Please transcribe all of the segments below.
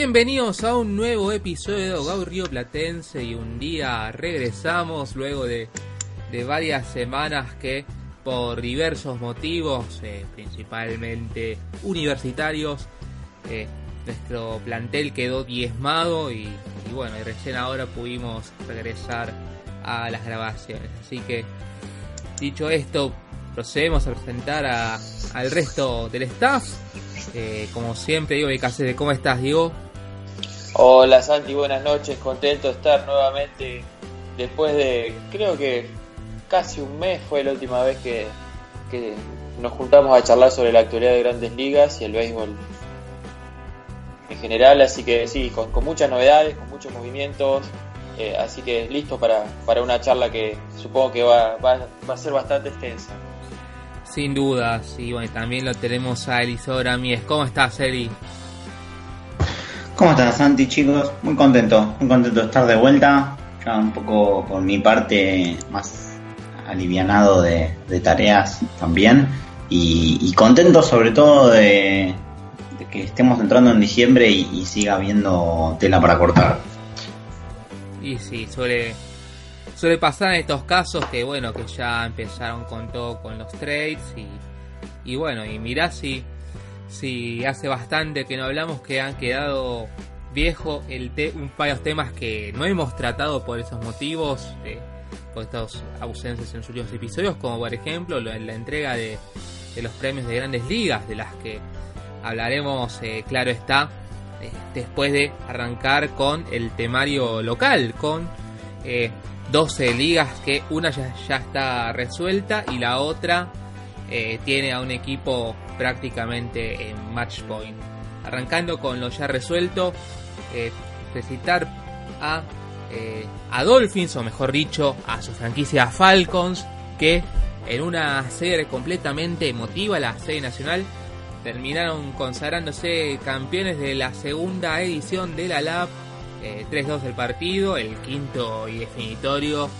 Bienvenidos a un nuevo episodio de Dogao Río Platense y un día regresamos luego de, varias semanas que por diversos motivos, eh, principalmente universitarios, eh, nuestro plantel quedó diezmado y, bueno, y recién ahora pudimos regresar a las grabaciones. Así que, dicho esto, procedemos a presentar al resto del staff. Eh, como siempre, Diego de ¿cómo estás, Diego? Hola Santi, buenas noches, contento de estar nuevamente después de, creo que casi un mes fue la última vez que, nos juntamos a charlar sobre la actualidad de grandes ligas y el béisbol en general, así que sí, con, muchas novedades, con muchos movimientos, eh, así que listo para, para, una charla que supongo que va, va, va, a ser bastante extensa. Sin duda, sí, bueno, también lo tenemos a Elisora Mies. ¿Cómo estás, Eli? ¿Cómo estás, Santi, chicos? Muy contento, muy contento de estar de vuelta. Ya un poco por mi parte más alivianado de, tareas también. Y, contento sobre todo de, que estemos entrando en diciembre y, siga habiendo tela para cortar. Y sí, suele, suele pasar en estos casos que bueno, que ya empezaron con todo con los trades y, y bueno, y mirá si Sí, hace bastante que no hablamos que han quedado viejo el un varios temas que no hemos tratado por esos motivos, eh, por estas ausencias en los últimos episodios, como por ejemplo la, la entrega de, los premios de grandes ligas, de las que hablaremos, eh, claro está, eh, después de arrancar con el temario local, con 12 ligas que una ya, ya está resuelta y la otra tiene a un equipo prácticamente en match point. Arrancando con lo ya resuelto, eh, a, eh, a Dolphins, o mejor dicho, a su franquicia Falcons, que en una serie completamente emotiva, la serie nacional, terminaron consagrándose campeones de la segunda edición de la LAB, 3-2 del partido, el quinto y definitorio,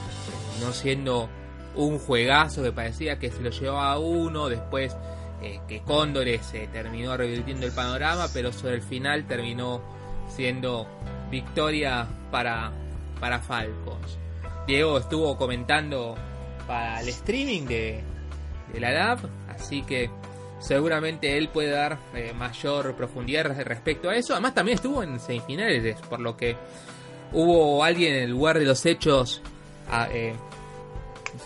no siendo un juegazo que parecía que se lo llevaba uno, después eh, que Cóndores se terminó revirtiendo el panorama, pero sobre el final terminó siendo victoria para, para Falcons. Diego estuvo comentando para el streaming de, la LAB, así que seguramente él puede dar eh, mayor profundidad respecto a eso. Además también estuvo en semifinales, por lo que hubo alguien en el lugar de los hechos eh,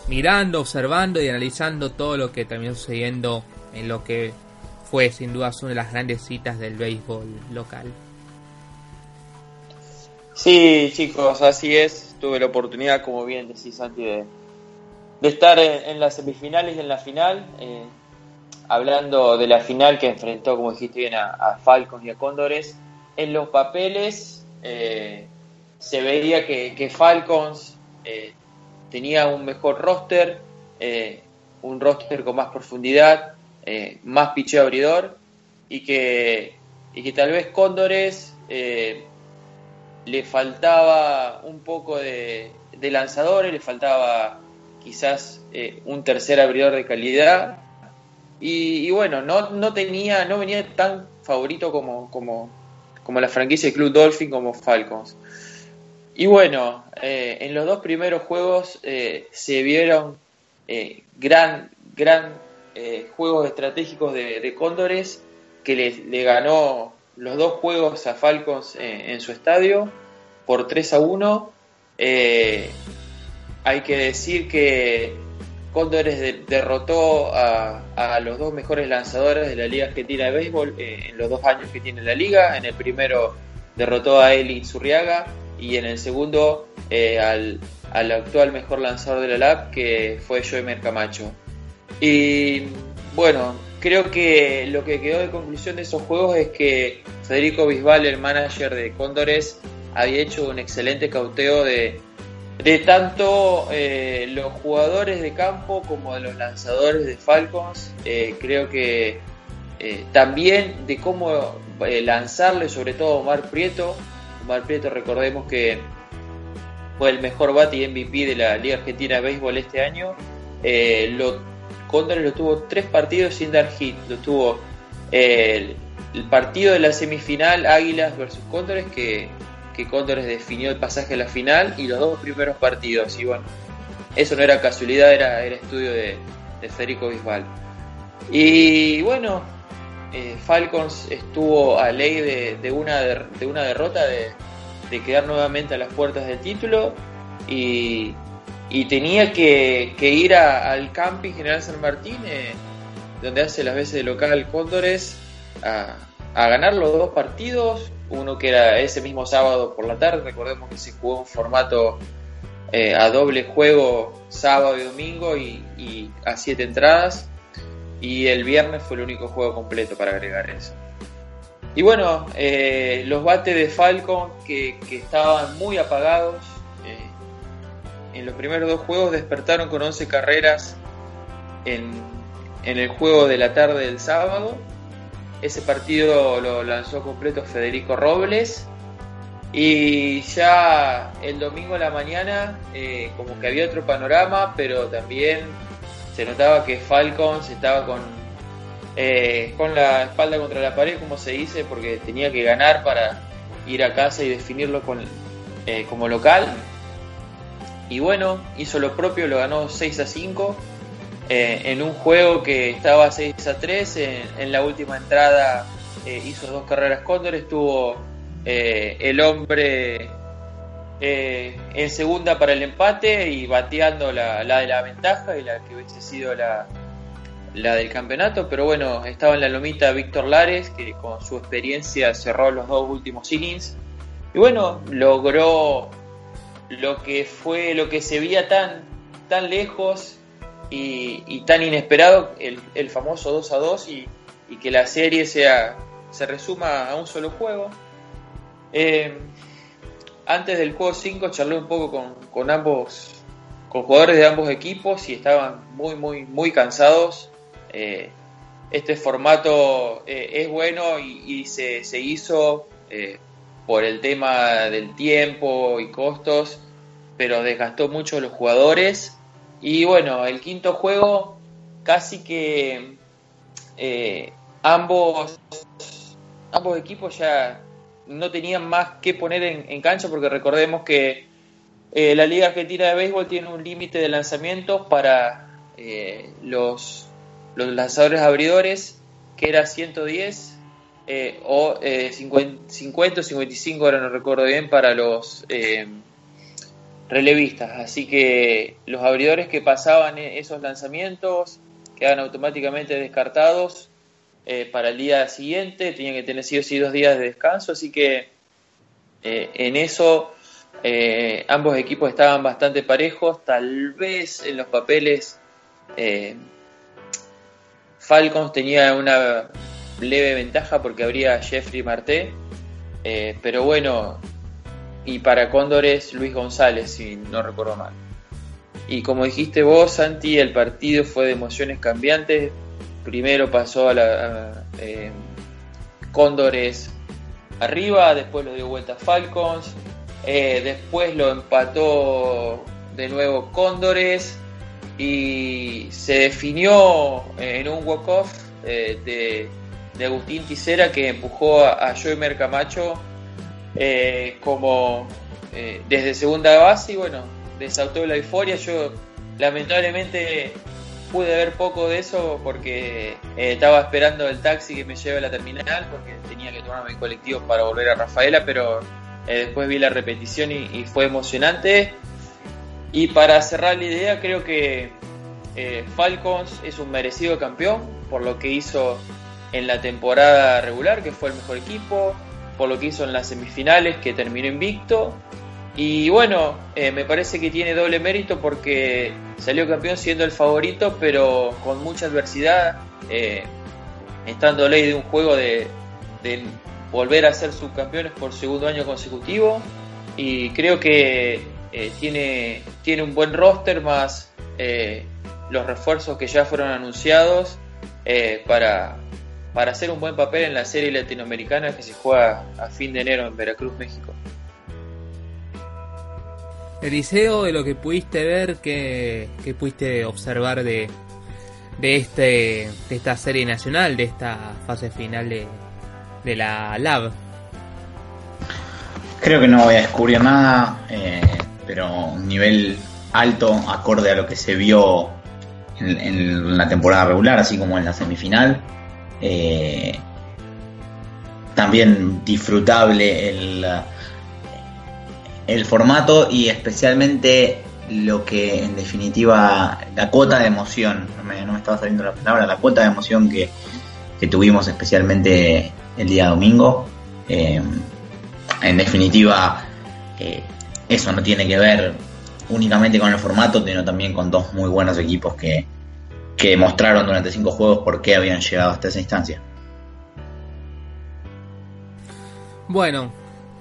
mirando, observando y analizando todo lo que terminó sucediendo en lo que fue sin duda una de las grandes citas del béisbol local. Sí, chicos, así es. Tuve la oportunidad, como bien decís, Santi, de, estar en, las semifinales y en la final. Eh, hablando de la final que enfrentó, como dijiste bien, a, Falcons y a Cóndores. En los papeles eh, se veía que, Falcons eh, tenía un mejor roster, un roster con más profundidad, eh, más picheo abridor y que, y que tal vez Cóndores eh, le faltaba un poco de, lanzadores, le faltaba quizás eh, un tercer abridor de calidad y, bueno, no, no, tenía, no venía tan favorito como, como, como la franquicia de Club Dolphin como Falcons. Y bueno, en los dos primeros juegos se vieron gran, gran eh, juegos estratégicos de, Cóndores, que le, ganó los dos juegos a Falcons en, su estadio por 3 a 1. Eh, hay que decir que Cóndores derrotó a, los dos mejores lanzadores de la Liga Argentina de Béisbol eh, en los dos años que tiene la liga. En el primero derrotó a Eli Zurriaga y en el segundo al, al, actual mejor lanzador de la LAB que fue Joemer Camacho. Y bueno, creo que lo que quedó de conclusión de esos juegos es que Federico Bisbal, el manager de Cóndores, había hecho un excelente cauteo de, de tanto eh, los jugadores de campo como de los lanzadores de Falcons. Eh, creo que eh, también de cómo lanzarle, sobre todo a Omar Prieto. Omar Prieto, recordemos que fue el mejor bate y MVP de la Liga Argentina de Béisbol este año. Cóndores lo tuvo tres partidos sin dar hit. Lo tuvo el, el partido de la semifinal Águilas versus Cóndores que que Cóndores definió el pasaje a la final y los dos primeros partidos. Y bueno, eso no era casualidad, era, era estudio de, Federico Bisbal. Y bueno, eh, Falcons estuvo a ley de, una, de, una derrota, de, quedar nuevamente a las puertas del título y, tenía que, ir al camping General San Martín, eh, donde hace las veces de local Cóndores, a, ganar los dos partidos uno que era ese mismo sábado por la tarde, recordemos que se jugó un formato eh, a doble juego sábado y domingo y, a siete entradas, y el viernes fue el único juego completo para agregar eso. Y bueno, eh, los bates de Falcon que, estaban muy apagados, en los primeros dos juegos despertaron con 11 carreras en, el juego de la tarde del sábado ese partido lo lanzó completo Federico Robles. Y ya el domingo a la mañana, eh, como que había otro panorama, pero también se notaba que Falcons estaba con, eh, con la espalda contra la pared, como se dice, porque tenía que ganar para ir a casa y definirlo eh, como local. Y bueno, hizo lo propio, lo ganó 6 a 5 eh, en un juego que estaba 6 a 3, en, la última entrada eh, hizo dos carreras Cóndor, estuvo eh, el hombre en segunda para el empate y bateando la, de la ventaja y la que hubiese sido la, la del campeonato, pero bueno, estaba en la lomita Víctor Lares, que con su experiencia cerró los dos últimos innings. Y bueno, logró lo que fue, lo que se veía tan, tan lejos y, tan inesperado el, famoso 2 a 2 y, que la serie sea se resuma a un solo juego. Eh, antes del juego 5 charlé un poco con, ambos, con jugadores de ambos equipos y estaban muy, muy, muy cansados. Eh, este formato eh, es bueno y, se, se, hizo por el tema del tiempo y costos, pero desgastó mucho a los jugadores. Y bueno, el quinto juego casi que eh, ambos, ambos equipos ya no tenían más que poner en, cancha porque recordemos que eh, la Liga Argentina de Béisbol tiene un límite de lanzamientos para eh, los, los lanzadores abridores que era 110 o 50, 50 o 55, ahora no recuerdo bien, para los relevistas. Así que los abridores que pasaban e-, esos lanzamientos quedan automáticamente descartados eh, para el día siguiente. Tenían que tener sí o sí dos días de descanso. Así que eh, en eso eh, ambos equipos estaban bastante parejos. Tal vez en los papeles Falcons tenía una leve ventaja porque habría Jeffrey Marté. pero bueno, y para Cóndores Luis González, si no recuerdo mal. Y como dijiste vos, Santi, el partido fue de emociones cambiantes. Primero pasó a la eh, Cóndores arriba, después lo dio vuelta Falcons, eh, después lo empató de nuevo Cóndores y se definió en un walk-off eh, de, Agustín Ticera que empujó a, a Joey Mercamacho eh, como eh, desde segunda base y bueno, desautó la euforia. Yo lamentablemente pude ver poco de eso porque eh, estaba esperando el taxi que me lleve a la terminal porque tenía que tomarme el colectivo para volver a Rafaela, pero después vi la repetición y, fue emocionante. Y para cerrar la idea, creo que Falcons es un merecido campeón por lo que hizo en la temporada regular, que fue el mejor equipo, por lo que hizo en las semifinales, que terminó invicto. Y bueno, eh, me parece que tiene doble mérito porque salió campeón siendo el favorito, pero con mucha adversidad. Eh, estando ley de un juego de, volver a ser subcampeones por segundo año consecutivo y creo que eh, tiene, tiene un buen roster más eh, los refuerzos que ya fueron anunciados para, para hacer un buen papel en la serie latinoamericana que se juega a fin de enero en Veracruz, México. Eliseo, de lo que pudiste ver, que, pudiste observar de, de, este, de esta serie nacional, de esta fase final de, de la LAB? Creo que no voy a descubrir nada, eh, pero un nivel alto, acorde a lo que se vio en, la temporada regular, así como en la semifinal. Eh, también disfrutable el, el formato y especialmente lo que en definitiva la cuota de emoción, no me, no me estaba saliendo la palabra, la cuota de emoción que, que tuvimos especialmente el día domingo. Eh, en definitiva, eh, eso no tiene que ver únicamente con el formato, sino también con dos muy buenos equipos que, que mostraron durante cinco juegos por qué habían llegado hasta esa instancia. Bueno,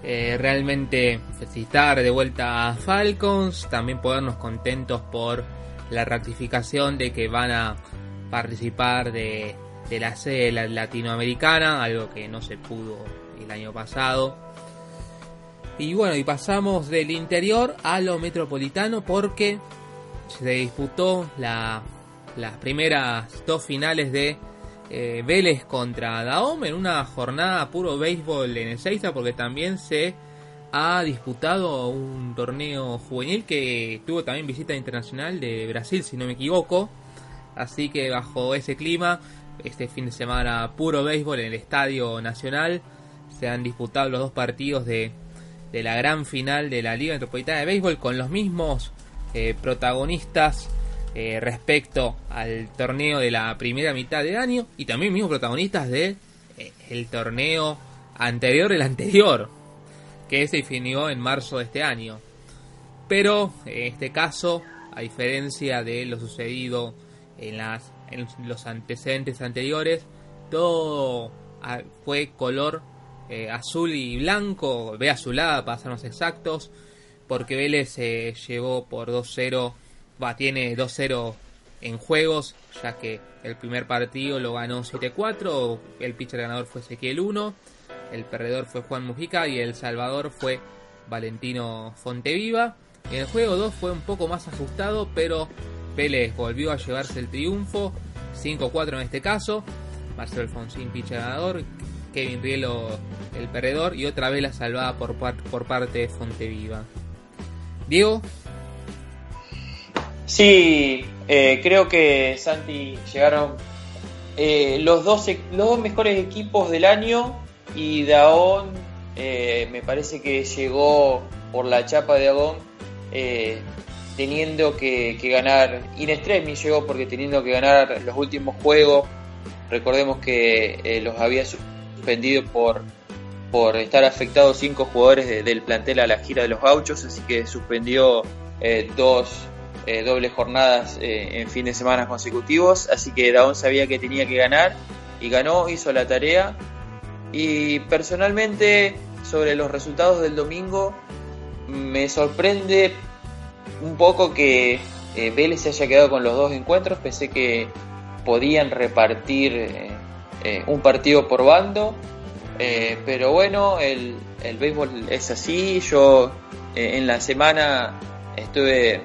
eh, realmente felicitar de vuelta a Falcons, también podernos contentos por la ratificación de que van a participar de de la sede latinoamericana, algo que no se pudo el año pasado. Y bueno, y pasamos del interior a lo metropolitano porque se disputó la, las primeras dos finales de eh, Vélez contra Daom en una jornada puro béisbol en Ezeiza porque también se ha disputado un torneo juvenil que tuvo también visita internacional de Brasil si no me equivoco. Así que bajo ese clima este fin de semana puro béisbol en el Estadio Nacional. Se han disputado los dos partidos de, la gran final de la Liga Metropolitana de Béisbol con los mismos eh, protagonistas eh, respecto al torneo de la primera mitad de año y también mismos protagonistas de, eh, el torneo anterior, el anterior, que se definió en marzo de este año. Pero en este caso, a diferencia de lo sucedido en las en los antecedentes anteriores, todo ah, fue color eh, azul y blanco, ve azulada para ser exactos, porque Vélez se llevó por 2-0, va, tiene 2-0 en juegos, ya que el primer partido lo ganó 7-4, el pitcher ganador fue Ezequiel 1, el perdedor fue Juan Mujica y el salvador fue Valentino Fonteviva. En el juego 2 fue un poco más ajustado, pero Vélez volvió a llevarse el triunfo, 5-4 en este caso. Marcelo Alfonsín, pitcher ganador. Kevin Rielo, el perdedor. Y otra vez la salvada por, por parte de Fonteviva. Diego. Sí, eh, creo que Santi llegaron eh, los, dos, los dos mejores equipos del año. Y Daón eh, me parece que llegó por la chapa de Daón teniendo que, ganar, In Extremis llegó porque teniendo que ganar los últimos juegos, recordemos que los había suspendido por, por estar afectados cinco jugadores del plantel a la gira de los gauchos, así que suspendió dos eh, dobles jornadas en fin de semana consecutivos, así que Daón sabía que tenía que ganar y ganó, hizo la tarea. Y personalmente sobre los resultados del domingo me sorprende un poco que eh, Vélez se haya quedado con los dos encuentros. Pensé que podían repartir eh, eh, un partido por bando. pero bueno, el, el, béisbol es así. Yo en la semana estuve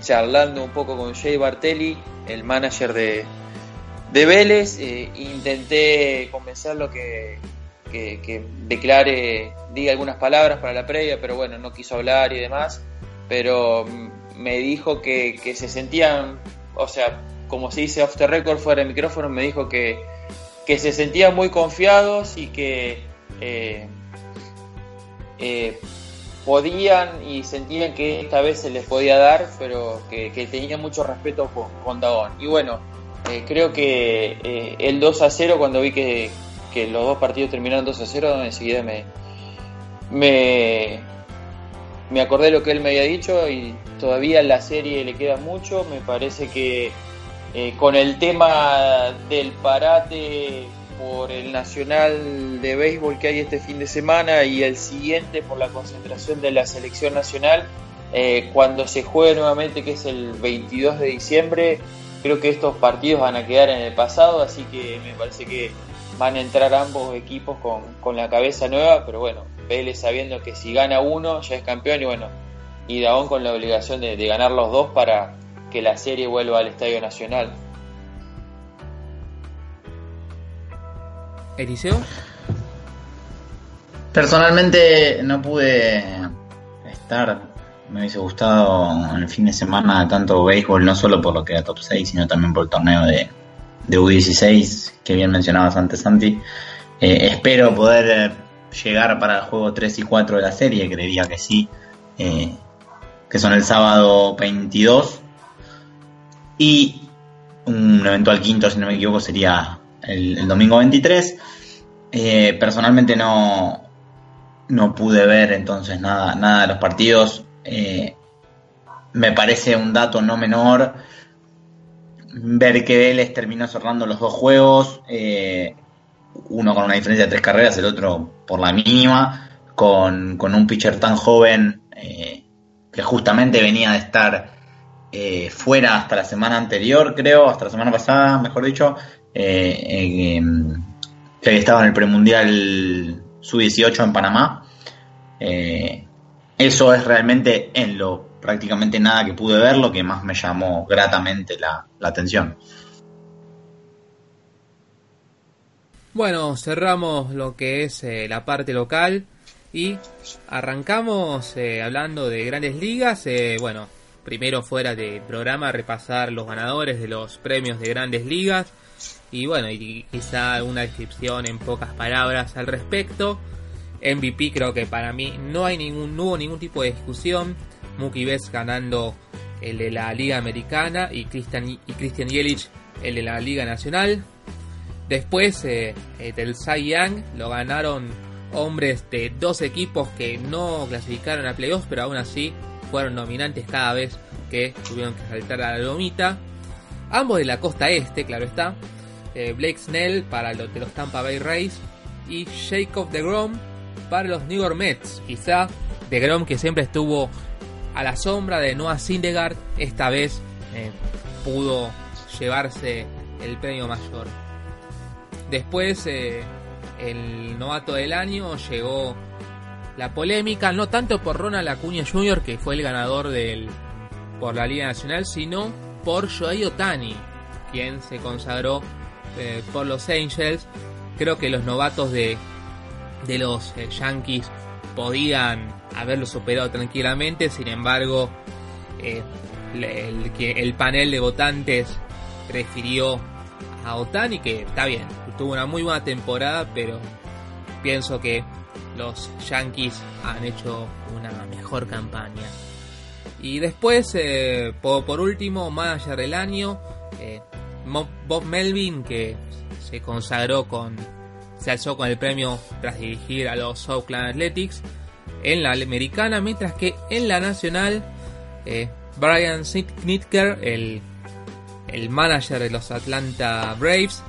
charlando un poco con Jay Bartelli, el manager de, de Vélez. intenté convencerlo que, que, que declare, diga algunas palabras para la previa, pero bueno, no quiso hablar y demás pero me dijo que, se sentían, o sea, como se dice off the record fuera de micrófono, me dijo que, se sentían muy confiados y que eh, eh, podían y sentían que esta vez se les podía dar, pero que, tenían mucho respeto con, con Dagón. Y bueno, eh, creo que el 2 a 0, cuando vi que, los dos partidos terminaron 2 a 0, enseguida me, me, me acordé lo que él me había dicho y todavía la serie le queda mucho. Me parece que eh, con el tema del parate por el Nacional de Béisbol que hay este fin de semana y el siguiente por la concentración de la selección nacional, eh, cuando se juegue nuevamente, que es el 22 de diciembre, creo que estos partidos van a quedar en el pasado, así que me parece que van a entrar ambos equipos con, con la cabeza nueva, pero bueno, Vélez sabiendo que si gana uno ya es campeón y bueno, y Dagón con la obligación de ganar los dos para que la serie vuelva al Estadio Nacional. Eliseo. Personalmente no pude estar, me hubiese gustado el fin de semana tanto béisbol, no solo por lo que era top 6, sino también por el torneo de, de U16 que bien mencionabas antes, Santi. Eh, espero poder llegar para el juego 3 y 4 de la serie, creería que sí, eh, que son el sábado 22 y un eventual quinto, si no me equivoco, sería el, domingo 23. Eh, personalmente no, no pude ver entonces nada, nada de los partidos. Eh, me parece un dato no menor ver que Vélez terminó cerrando los dos juegos, eh, uno con una diferencia de tres carreras, el otro por la mínima, con, con un pitcher tan joven que justamente venía de estar fuera hasta la semana anterior, creo, hasta la semana pasada, mejor dicho, eh, em, que estaba en el premundial sub-18 en Panamá. Eh, eso es realmente en lo prácticamente nada que pude ver, lo que más me llamó gratamente la, atención. Bueno, cerramos lo que es eh, la parte local y arrancamos eh, hablando de grandes ligas. Eh, bueno, primero fuera de programa repasar los ganadores de los premios de grandes ligas y bueno, y quizá una descripción en pocas palabras al respecto. MVP creo que para mí no hay ningún no hubo ningún tipo de discusión. Mookie Betts ganando el de la Liga Americana y Christian y Christian Yelich el de la Liga Nacional. Después eh, eh, del Cy Young lo ganaron hombres de dos equipos que no clasificaron a playoffs, pero aún así fueron nominantes cada vez que tuvieron que saltar a la lomita. Ambos de la costa este, claro está. Eh, Blake Snell para los de los Tampa Bay Rays y Jacob DeGrom para los New York Mets. Quizá DeGrom que siempre estuvo a la sombra de Noah Syndergaard, esta vez eh, pudo llevarse el premio mayor. Después, eh, el novato del año llegó la polémica, no tanto por Ronald Acuña Jr., que fue el ganador del, por la Liga Nacional, sino por Shohei Otani, quien se consagró eh, por los Angels. Creo que los novatos de, de los eh, Yankees podían haberlo superado tranquilamente, sin embargo, eh, el, panel de votantes prefirió a Otani, que está bien, tuvo una muy buena temporada, pero pienso que los Yankees han hecho una mejor campaña. Y después, por, último, manager del año, Bob Melvin, que se consagró con, se alzó con el premio tras dirigir a los Oakland Athletics en la americana, mientras que en la nacional, eh, Brian Knitker, el, el manager de los Atlanta Braves,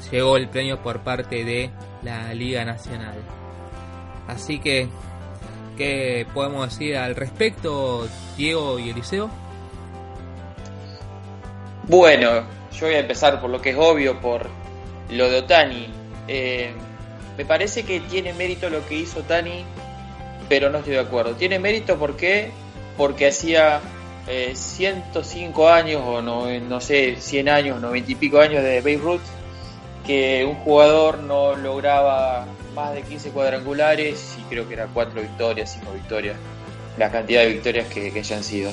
se llegó el premio por parte de la Liga Nacional. Así que, ¿qué podemos decir al respecto, Diego y Eliseo? Bueno, yo voy a empezar por lo que es obvio, por lo de Otani. Eh, me parece que tiene mérito lo que hizo Otani, pero no estoy de acuerdo. Tiene mérito porque porque hacía eh, 105 años o no, no sé, 100 años, 90 y pico años de Babe Ruth que un jugador no lograba más de 15 cuadrangulares y creo que era 4 victorias, 5 victorias, la cantidad de victorias que, que hayan sido.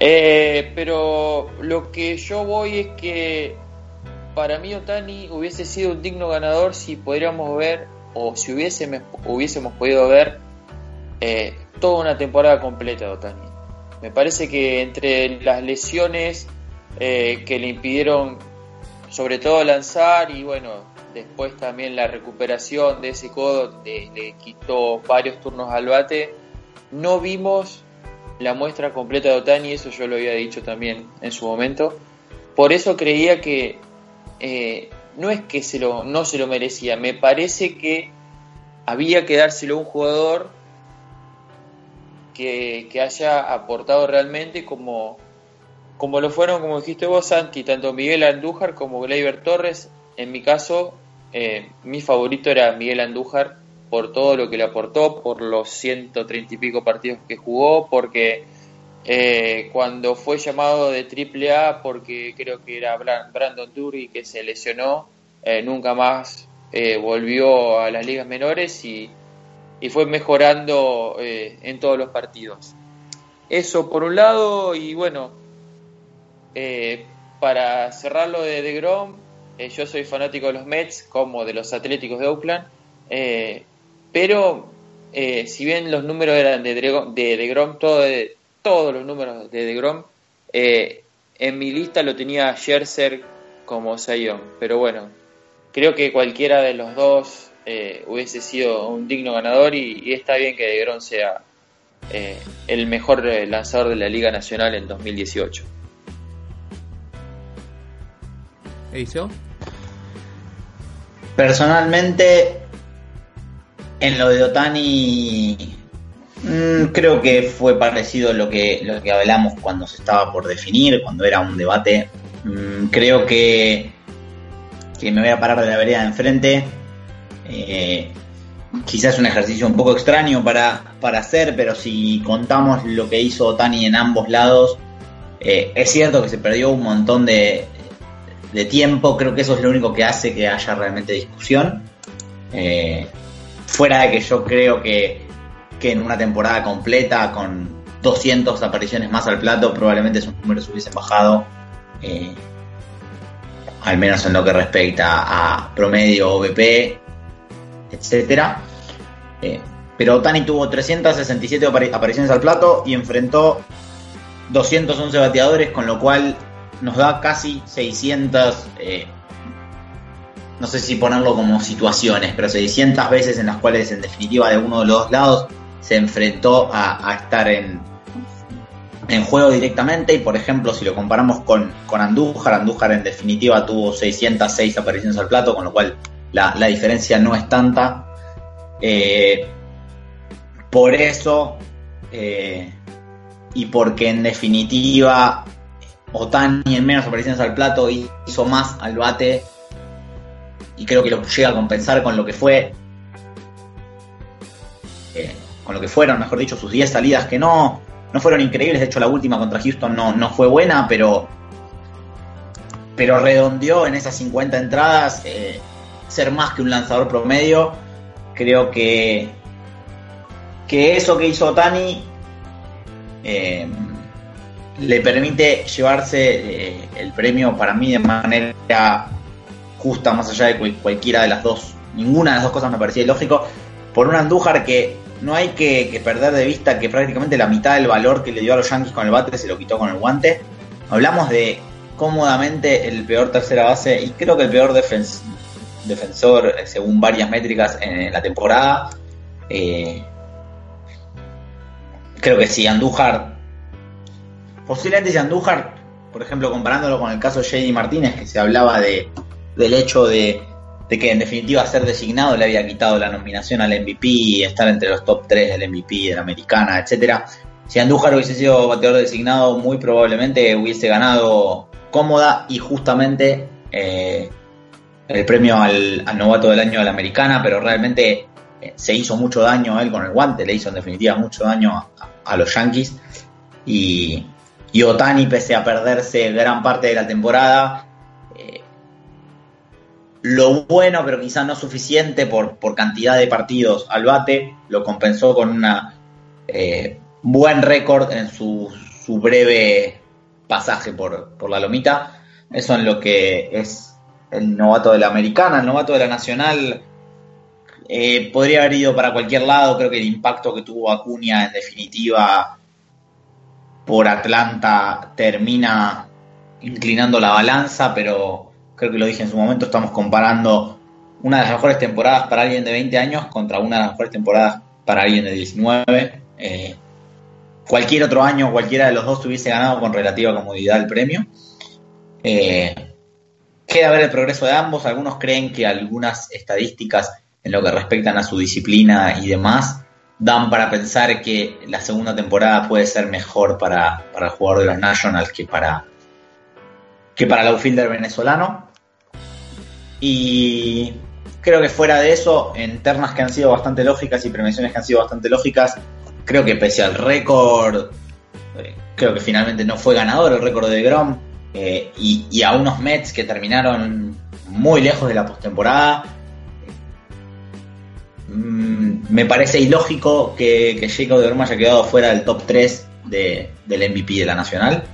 Eh, pero lo que yo voy es que para mí Otani hubiese sido un digno ganador si podríamos ver o si hubiésemos, podido ver eh, toda una temporada completa Otani. Me parece que entre las lesiones eh, que le impidieron sobre todo lanzar y bueno, después también la recuperación de ese codo le, le, quitó varios turnos al bate. No vimos la muestra completa de Otani, eso yo lo había dicho también en su momento. por eso creía que eh, no es que se lo, no se lo merecía, me parece que había que dárselo a un jugador que, haya aportado realmente como, como lo fueron, como dijiste vos, Santi, tanto Miguel Andújar como Gleyber Torres. En mi caso, eh, mi favorito era Miguel Andújar por todo lo que le aportó, por los 130 y pico partidos que jugó, porque eh, cuando fue llamado de triple A, porque creo que era Brandon Dury que se lesionó, eh, nunca más volvió a las ligas menores y fue mejorando eh, en todos los partidos. Eso por un lado, y bueno, eh, para cerrarlo de, de Grom, eh, yo soy fanático de los Mets como de los Atléticos de Oakland, pero si bien los números eran de, de, de Grom, todo, todos los números de, de Grom, en mi lista lo tenía Scherzer como Sayón, pero bueno, creo que cualquiera de los dos eh, hubiese sido un digno ganador y, está bien que De sea eh, el mejor eh, lanzador de la Liga Nacional en 2018. ¿Hizo? Personalmente, en lo de Otani, mm, creo que fue parecido a lo que, lo que hablamos cuando se estaba por definir, cuando era un debate. Mm, creo que, que me voy a parar de la vereda de enfrente eh, quizás un ejercicio un poco extraño para, hacer, pero si contamos lo que hizo Tani en ambos lados, eh, es cierto que se perdió un montón de, tiempo, creo que eso es lo único que hace que haya realmente discusión. Eh, fuera de que yo creo que, que en una temporada completa, con 200 apariciones más al plato, probablemente esos números hubiesen bajado. al menos en lo que respecta a promedio OVP etcétera. Eh, pero Tani tuvo 367 apariciones al plato y enfrentó 211 bateadores, con lo cual nos da casi 600, eh, no sé si ponerlo como situaciones, pero 600 veces en las cuales en definitiva de uno de los dos lados se enfrentó a, estar en, en juego directamente y por ejemplo si lo comparamos con, con Andújar, Andújar en definitiva tuvo 606 apariciones al plato, con lo cual la, diferencia no es tanta. Eh, por eso, eh, y porque en definitiva Otani en menos apariciones al plato hizo más al bate y creo que lo llega a compensar con lo que fue eh, con lo que fueron, mejor dicho, sus 10 salidas que no, no fueron increíbles, de hecho la última contra Houston no, no fue buena, pero pero redondeó en esas 50 entradas ser más que un lanzador promedio. Creo que, que eso que hizo Tani eh, le permite llevarse eh, el premio para mí de manera justa, más allá de cualquiera de las dos. Ninguna de las dos cosas me parecía lógico. Por un Andújar que no hay que, perder de vista que prácticamente la mitad del valor que le dio a los Yankees con el bate se lo quitó con el guante. Hablamos de cómodamente el peor tercera base y creo que el peor defensa defensor eh, según varias métricas en la temporada. Eh, creo que si Andújar, posiblemente si Andújar, por ejemplo, comparándolo con el caso de JD Martínez, que se hablaba de, del hecho de, que en definitiva ser designado le había quitado la nominación al MVP estar entre los top 3 del MVP, de la americana, etcétera. Si Andújar hubiese sido bateador designado, muy probablemente hubiese ganado cómoda y justamente eh, el premio al, novato del año de la americana, pero realmente eh, se hizo mucho daño a él con el guante, le hizo en definitiva mucho daño a, los Yankees. Y, y, Otani, pese a perderse gran parte de la temporada, lo bueno, pero quizás no suficiente por, por, cantidad de partidos al bate, lo compensó con un eh, buen récord en su, su breve pasaje por, por la lomita. Eso en lo que es el novato de la americana, el novato de la nacional. Eh, podría haber ido para cualquier lado, creo que el impacto que tuvo Acuña en definitiva por Atlanta termina inclinando la balanza, pero creo que lo dije en su momento, estamos comparando una de las mejores temporadas para alguien de 20 años contra una de las mejores temporadas para alguien de 19. Eh, cualquier otro año, cualquiera de los dos hubiese ganado con relativa comodidad el premio. Eh, queda ver el progreso de ambos. Algunos creen que algunas estadísticas en lo que respectan a su disciplina y demás dan para pensar que la segunda temporada puede ser mejor para, para el jugador de los Nationals que para, que para el outfielder venezolano. Y creo que fuera de eso, en ternas que han sido bastante lógicas y prevenciones que han sido bastante lógicas, creo que pese al récord, eh, creo que finalmente no fue ganador el récord de Grom, eh, y, a unos Mets que terminaron muy lejos de la postemporada. Mm, me parece ilógico que, que Jacob de Grom haya quedado fuera del top 3 del MVP de la Nacional.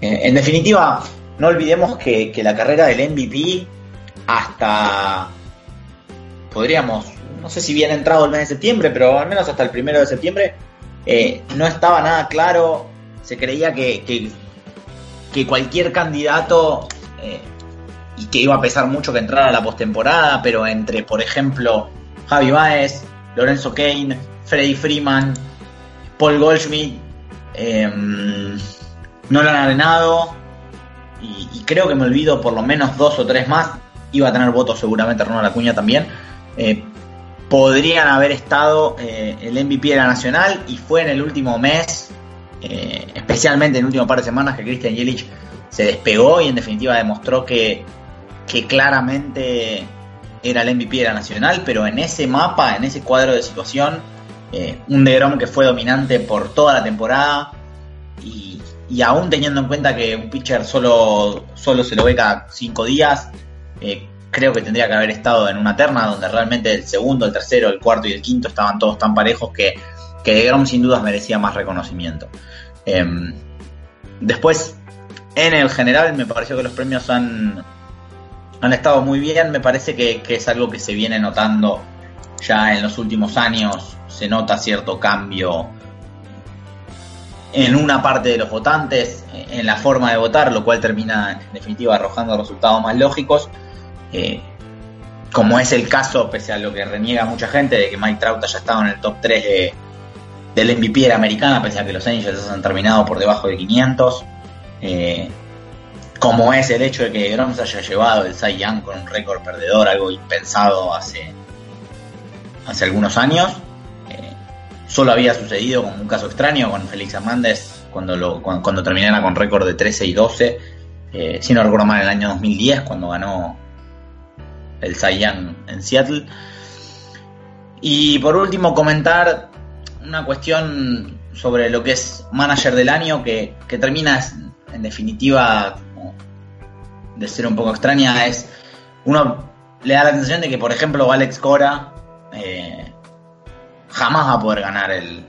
Eh, en definitiva, no olvidemos que, que la carrera del MVP hasta podríamos, no sé si bien entrado el mes de septiembre, pero al menos hasta el primero de septiembre, eh, no estaba nada claro. Se creía que, que, cualquier candidato eh, y que iba a pesar mucho que entrara a la postemporada, pero entre, por ejemplo, Javi Baez, Lorenzo Kane, Freddy Freeman, Paul Goldschmidt, eh, Nolan Arenado, y, y, creo que me olvido por lo menos dos o tres más. Iba a tener votos seguramente Ronald Acuña también. Eh, podrían haber estado eh, el MVP de la Nacional y fue en el último mes, eh, especialmente en el último par de semanas, que Christian Jelic se despegó y en definitiva demostró que, que claramente era el MVP de la Nacional, pero en ese mapa, en ese cuadro de situación, un DeGrom que fue dominante por toda la temporada y, y, aún teniendo en cuenta que un pitcher solo, solo se lo ve cada cinco días, creo que tendría que haber estado en una terna donde realmente el segundo, el tercero, el cuarto y el quinto estaban todos tan parejos que, que de Grom sin dudas merecía más reconocimiento. Em, después, en el general, me pareció que los premios han, han estado muy bien. Me parece que es algo que se viene notando ya en los últimos años. Se nota cierto cambio en una parte de los votantes, en la forma de votar, lo cual termina en definitiva arrojando resultados más lógicos. Eh, como es el caso, pese a lo que reniega mucha gente, de que Mike Trout haya estado en el top 3 del MVP de la americana, pese a que los Angels han terminado por debajo de 500. Eh, como es el hecho de que Grom se haya llevado el Cy Young con un récord perdedor, algo impensado hace, hace algunos años. Eh, solo había sucedido como un caso extraño con Félix Hernández cuando, lo, cuando, terminara con récord de 13 y 12, si no recuerdo mal, en el año 2010, cuando ganó el Cy en Seattle. Y por último, comentar una cuestión sobre lo que es manager del año, que, termina en definitiva de ser un poco extraña. Es uno le da la sensación de que, por ejemplo, Alex Cora eh, jamás va a poder ganar el,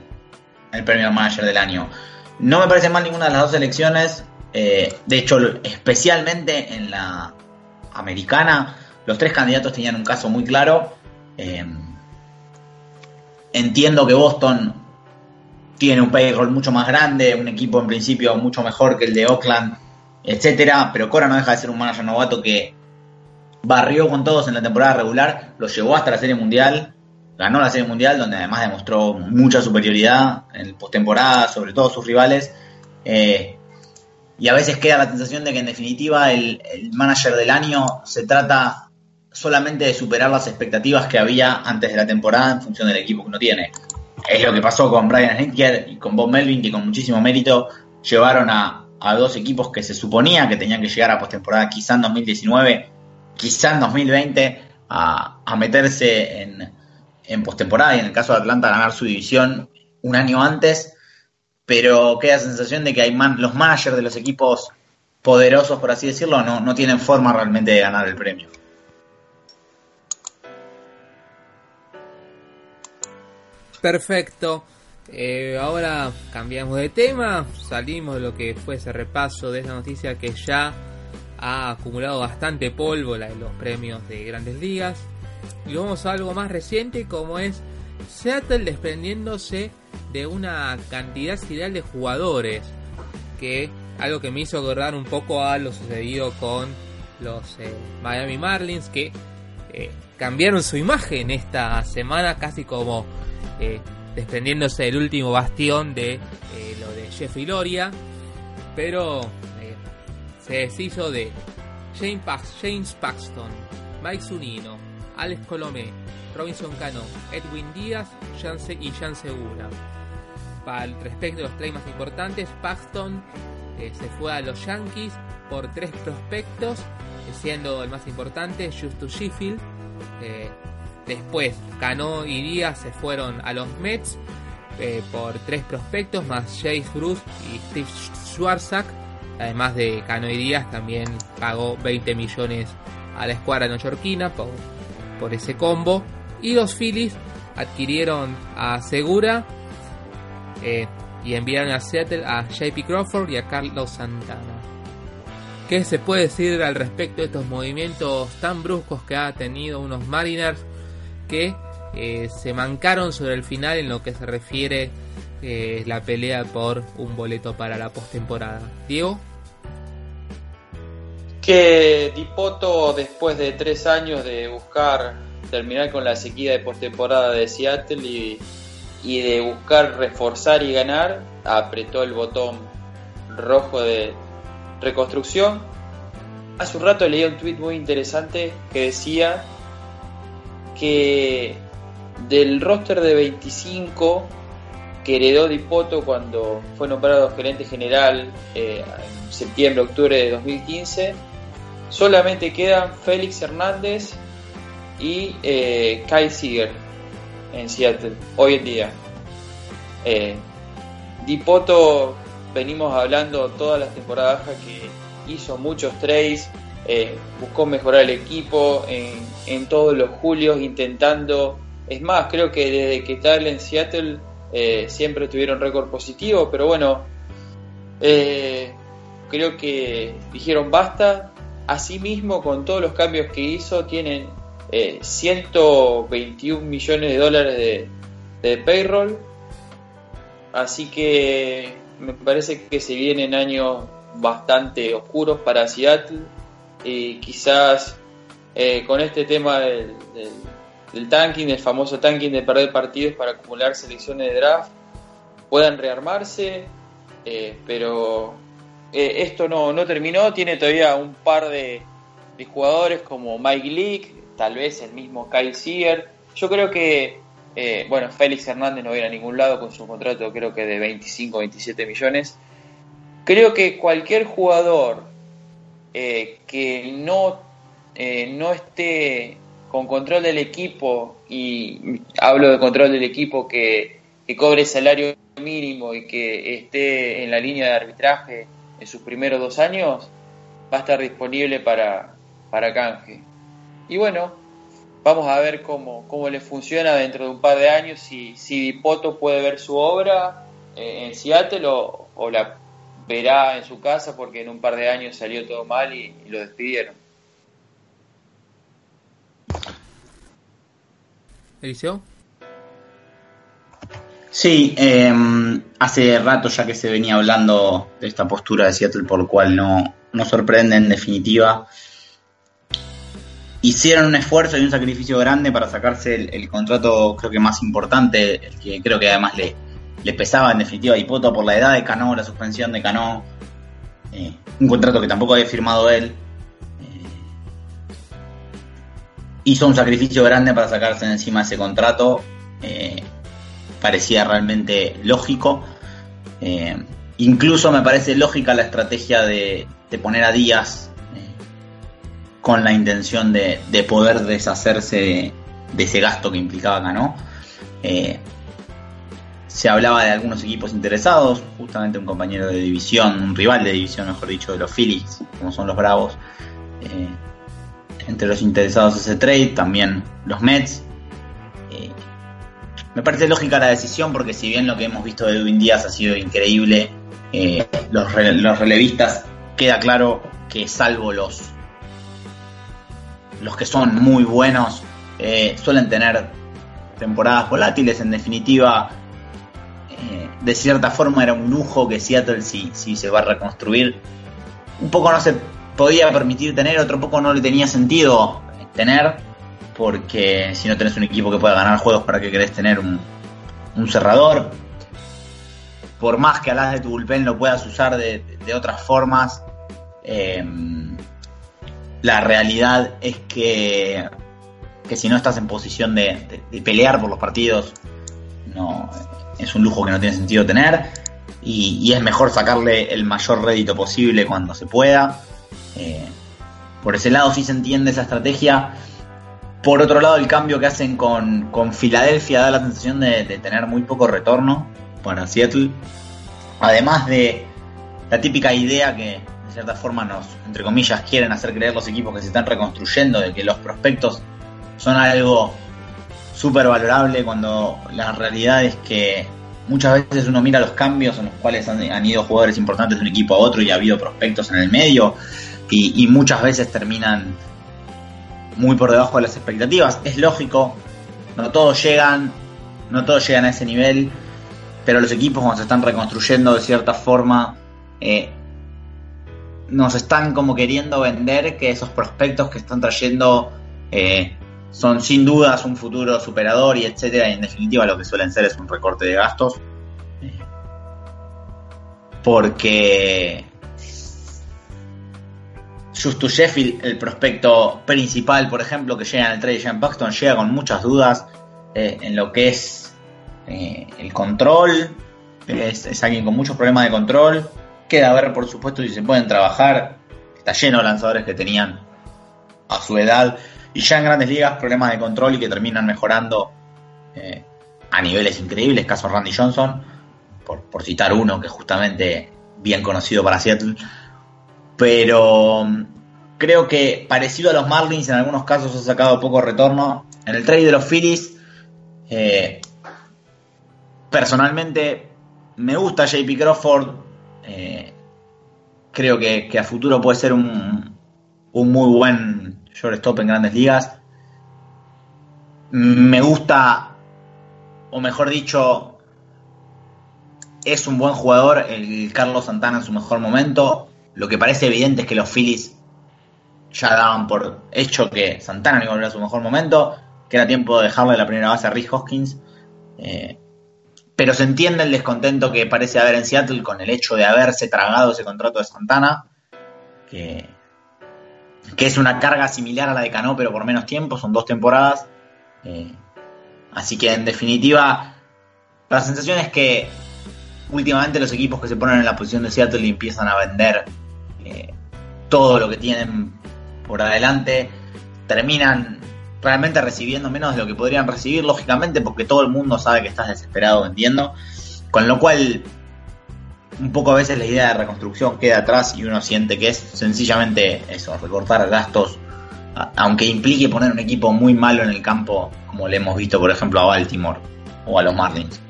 el premio manager del año. No me parece mal ninguna de las dos elecciones. Eh, de hecho, especialmente en la americana, los tres candidatos tenían un caso muy claro. Eh, entiendo que Boston tiene un payroll mucho más grande, un equipo en principio mucho mejor que el de Oakland, etcétera, pero Cora no deja de ser un manager novato que barrió con todos en la temporada regular, lo llevó hasta la Serie Mundial, ganó la Serie Mundial, donde además demostró mucha superioridad en postemporada sobre todos sus rivales. Eh, y a veces queda la sensación de que en definitiva el, el manager del año se trata solamente de superar las expectativas que había antes de la temporada en función del equipo que uno tiene. Es lo que pasó con Brian Hitker y con Bob Melvin, que con muchísimo mérito llevaron a, dos equipos que se suponía que tenían que llegar a postemporada, quizá en 2019, quizá en 2020, a, a meterse en, en postemporada y en el caso de Atlanta ganar su división un año antes, pero queda la sensación de que hay los managers de los equipos poderosos, por así decirlo, no, no tienen forma realmente de ganar el premio. Perfecto. Eh, ahora cambiamos de tema, salimos de lo que fue ese repaso de esa noticia que ya ha acumulado bastante polvo la de los premios de grandes ligas. Y vamos a algo más reciente como es Seattle desprendiéndose de una cantidad serial de jugadores. Que algo que me hizo acordar un poco a lo sucedido con los eh, Miami Marlins que eh, cambiaron su imagen esta semana casi como eh, desprendiéndose del último bastión de eh, lo de Jeffrey Loria, pero eh, se deshizo de James Paxton, Mike Zunino, Alex Colomé, Robinson Cano, Edwin Díaz y Jan Segura. Para el respecto de los trades más importantes, Paxton se fue a los Yankees por tres prospectos, siendo el más importante Justus Sheffield. Después, Cano y Díaz se fueron a los Mets eh, por tres prospectos, más Chase Bruce y Steve Schwarzak. Además de Cano y Díaz, también pagó 20 millones a la escuadra neoyorquina por, por ese combo. Y los Phillies adquirieron a Segura eh, y enviaron a Seattle a JP Crawford y a Carlos Santana. ¿Qué se puede decir al respecto de estos movimientos tan bruscos que ha tenido unos Mariners que eh, se mancaron sobre el final en lo que se refiere eh, la pelea por un boleto para la postemporada? Diego. Que Dipoto, después de tres años de buscar terminar con la sequía de postemporada de Seattle y de buscar reforzar y ganar, apretó el botón rojo de reconstrucción. Hace un rato leí un tweet muy interesante que decía que del roster de 25 que heredó Dipoto cuando fue nombrado gerente general eh, en septiembre, octubre de 2015, solamente quedan Félix Hernández y eh, Kai Seager en Seattle hoy en día. Eh, Dipoto, venimos hablando todas las temporadas que hizo muchos trades, eh, buscó mejorar el equipo en, todos los julios, intentando. Es más, creo que desde que está en Seattle eh, siempre tuvieron récord positivo, pero bueno, eh, creo que dijeron basta. Asimismo, con todos los cambios que hizo, tienen 121 eh, millones de dólares de, payroll. Así que me parece que se vienen años bastante oscuros para Seattle. Y quizás eh, con este tema del, tanking, el famoso tanking de perder partidos para acumular selecciones de draft, puedan rearmarse. Eh, pero esto no, no terminó. Tiene todavía un par de, de jugadores como Mike Leake, tal vez el mismo Kyle Seager. Yo creo que, eh, bueno, Félix Hernández no va a ir a ningún lado con su contrato, creo que de 25 27 millones. Creo que cualquier jugador eh, que no, eh, no esté con control del equipo, y hablo de control del equipo que, que cobre salario mínimo y que esté en la línea de arbitraje en sus primeros dos años, va a estar disponible para, para canje. Y bueno, vamos a ver cómo, cómo le funciona dentro de un par de años, si, si Poto puede ver su obra eh, en Seattle o, la verá en su casa porque en un par de años salió todo mal y, lo despidieron. ¿Eliseo? Sí, em, hace rato ya que se venía hablando de esta postura de Seattle, por lo cual no, no sorprende en definitiva hicieron un esfuerzo y un sacrificio grande para sacarse el, contrato creo que más importante, el que creo que además le, le pesaba en definitiva a Hipoto por la edad de Cano, la suspensión de Cano, eh, un contrato que tampoco había firmado él. Eh, hizo un sacrificio grande para sacarse de encima ese contrato, eh, parecía realmente lógico. incluso me parece lógica la estrategia de, de poner a Díaz con la intención de, poder deshacerse de, ese gasto que implicaba Eh, se hablaba de algunos equipos interesados, justamente un compañero de división, un rival de división, mejor dicho, de los Phillies, como son los Bravos. Eh, entre los interesados ese trade, también los Mets. Eh, me parece lógica la decisión porque si bien lo que hemos visto de Edwin Díaz ha sido increíble, eh, los, los relevistas queda claro que salvo los los que son muy buenos suelen tener temporadas volátiles. En definitiva, de cierta forma era un lujo que Seattle, si, si se va a reconstruir, un poco no se podía permitir tener, otro poco no le tenía sentido tener, porque si no tenés un equipo que pueda ganar juegos, ¿para qué querés tener un, un cerrador? Por más que alas de tu bullpen lo puedas usar de, de otras formas, eh, la realidad es que, que si no estás en posición de, pelear por los partidos, no es un lujo que no tiene sentido tener y, es mejor sacarle el mayor rédito posible cuando se pueda. Eh, por ese lado sí se entiende esa estrategia. Por otro lado, el cambio que hacen con, con Filadelfia da la sensación de, de, tener muy poco retorno para Seattle. Además de la típica idea que de cierta forma nos, entre comillas, quieren hacer creer los equipos que se están reconstruyendo, de que los prospectos son algo súper valorable cuando la realidad es que muchas veces uno mira los cambios en los cuales han, ido jugadores importantes de un equipo a otro y ha habido prospectos en el medio y, muchas veces terminan muy por debajo de las expectativas. Es lógico, no todos llegan, no todos llegan a ese nivel, pero los equipos cuando se están reconstruyendo de cierta forma eh, nos están como queriendo vender que esos prospectos que están trayendo eh, son sin dudas un futuro superador y etcétera, y en definitiva lo que suelen ser es un recorte de gastos. Porque Justus Sheffield, el prospecto principal, por ejemplo, que llega en el trade de Jean Paxton, llega con muchas dudas eh, en lo que es el control. Es, es, alguien con muchos problemas de control. Queda ver, por supuesto, si se pueden trabajar. Está lleno de lanzadores que tenían a su edad y ya en grandes ligas problemas de control y que terminan mejorando eh, a niveles increíbles. Caso Randy Johnson, por, citar uno que es justamente bien conocido para Seattle. Pero mm, creo que parecido a los Marlins, en algunos casos ha sacado poco retorno. En el trade de los Phillies, eh, personalmente me gusta JP Crawford. Eh, creo que, a futuro puede ser un, un muy buen shortstop en grandes ligas. Me gusta, o mejor dicho, es un buen jugador el Carlos Santana en su mejor momento. Lo que parece evidente es que los Phillies ya daban por hecho que Santana no iba a volver a su mejor momento, que era tiempo de dejarle la primera base a Rick Hoskins. Eh, pero se entiende el descontento que parece haber en Seattle con el hecho de haberse tragado ese contrato de Santana, que, es una carga similar a la de Cano, pero por menos tiempo, son dos temporadas. Eh, así que en definitiva, la sensación es que últimamente los equipos que se ponen en la posición de Seattle empiezan a vender eh, todo lo que tienen por adelante, terminan realmente recibiendo menos de lo que podrían recibir, lógicamente, porque todo el mundo sabe que estás desesperado vendiendo. Con lo cual, un poco a veces la idea de reconstrucción queda atrás y uno siente que es sencillamente eso, recortar gastos, aunque implique poner un equipo muy malo en el campo, como le hemos visto, por ejemplo, a Baltimore o a los Marlins.